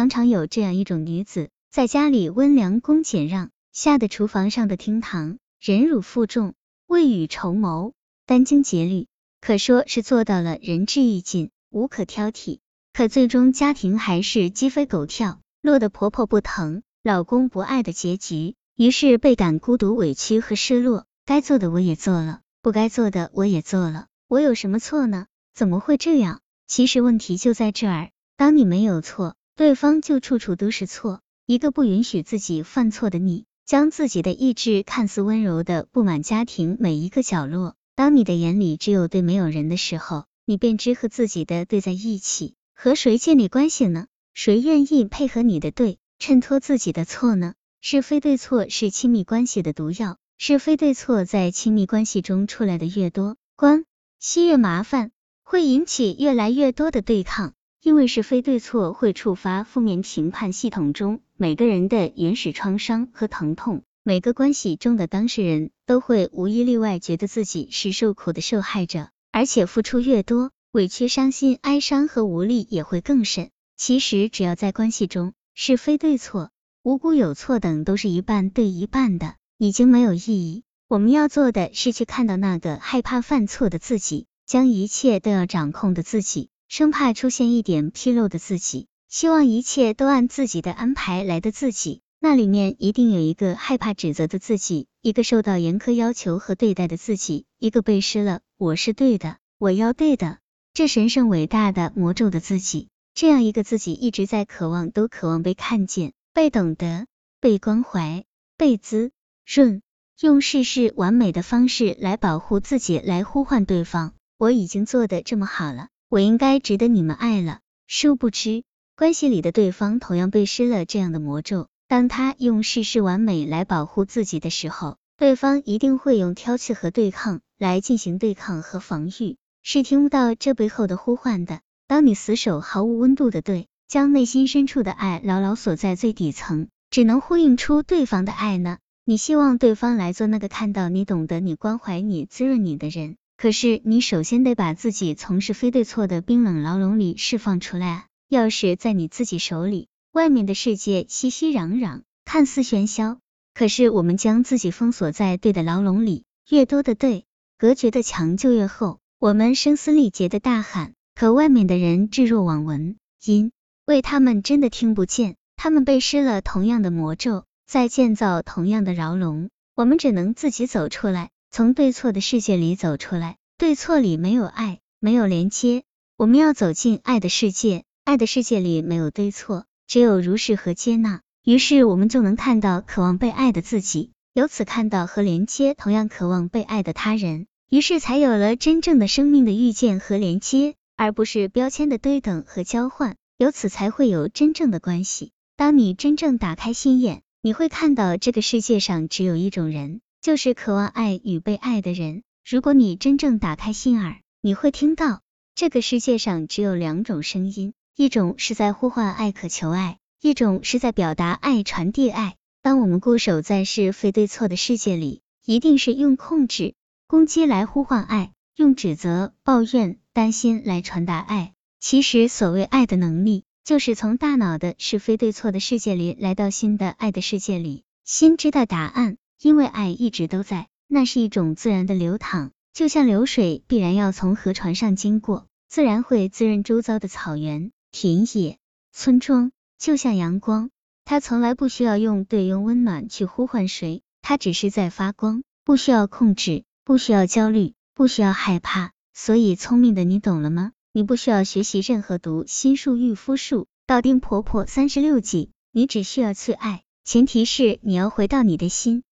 常常有这样一种女子，在家里温良恭俭让，吓得厨房上的厅堂忍辱负重，未雨绸缪，殚精竭虑，可说是做到了仁至义尽，无可挑剔。可最终家庭还是鸡飞狗跳，落得婆婆不疼，老公不爱的结局。于是倍感孤独、委屈和失落。该做的我也做了，不该做的我也做了，我有什么错呢？怎么会这样？其实问题就在这儿，当你没有错。对方就处处都是错，一个不允许自己犯错的你，将自己的意志看似温柔的布满家庭每一个角落。当你的眼里只有对没有人的时候，你便只和自己的对在一起，和谁建立关系呢？谁愿意配合你的对，衬托自己的错呢？是非对错是亲密关系的毒药，是非对错在亲密关系中出来的越多，关系越麻烦，会引起越来越多的对抗。因为是非对错会触发负面评判系统中每个人的原始创伤和疼痛，每个关系中的当事人都会无一例外觉得自己是受苦的受害者，而且付出越多，委屈、伤心、哀伤和无力也会更甚。其实只要在关系中，是非对错、无辜有错等都是一半对一半的，已经没有意义。我们要做的是去看到那个害怕犯错的自己，将一切都要掌控的自己。生怕出现一点纰漏的自己，希望一切都按自己的安排来的自己，那里面一定有一个害怕指责的自己，一个受到严苛要求和对待的自己，一个背诗了我是对的，我要对的，这神圣伟大的魔咒的自己，这样一个自己一直在渴望，都渴望被看见、被懂得、被关怀、被滋润，用事事完美的方式来保护自己，来呼唤对方。我已经做的这么好了。我应该值得你们爱了，殊不知，关系里的对方同样被施了这样的魔咒。当他用事事完美来保护自己的时候，对方一定会用挑剔和对抗来进行对抗和防御，是听不到这背后的呼唤的。当你死守毫无温度的对，将内心深处的爱牢牢锁在最底层，只能呼应出对方的爱呢？你希望对方来做那个看到你、懂得你、关怀你、滋润你的人。可是，你首先得把自己从是非对错的冰冷牢笼里释放出来啊！钥匙在你自己手里，外面的世界熙熙攘攘，看似喧嚣，可是我们将自己封锁在对的牢笼里，越多的对，隔绝的墙就越厚。我们声嘶力竭的大喊，可外面的人置若罔闻，因为他们真的听不见，他们被施了同样的魔咒，在建造同样的牢笼。我们只能自己走出来。从对错的世界里走出来，对错里没有爱，没有连接。我们要走进爱的世界，爱的世界里没有对错，只有如是和接纳。于是我们就能看到渴望被爱的自己，由此看到和连接同样渴望被爱的他人。于是才有了真正的生命的遇见和连接，而不是标签的对等和交换。由此才会有真正的关系。当你真正打开心眼，你会看到这个世界上只有一种人。就是渴望爱与被爱的人。如果你真正打开心耳，你会听到这个世界上只有两种声音：一种是在呼唤爱、渴求爱；一种是在表达爱、传递爱。当我们固守在是非对错的世界里，一定是用控制、攻击来呼唤爱，用指责、抱怨、担心来传达爱。其实，所谓爱的能力，就是从大脑的是非对错的世界里来到新的爱的世界里。心知道答案。因为爱一直都在，那是一种自然的流淌，就像流水必然要从河床上经过，自然会滋润周遭的草原、田野、村庄。就像阳光，它从来不需要用对用温暖去呼唤谁，它只是在发光，不需要控制，不需要焦虑，不需要害怕。所以，聪明的你懂了吗？你不需要学习任何读心术、御夫术、道丁婆婆三十六计，你只需要去爱，前提是你要回到你的心。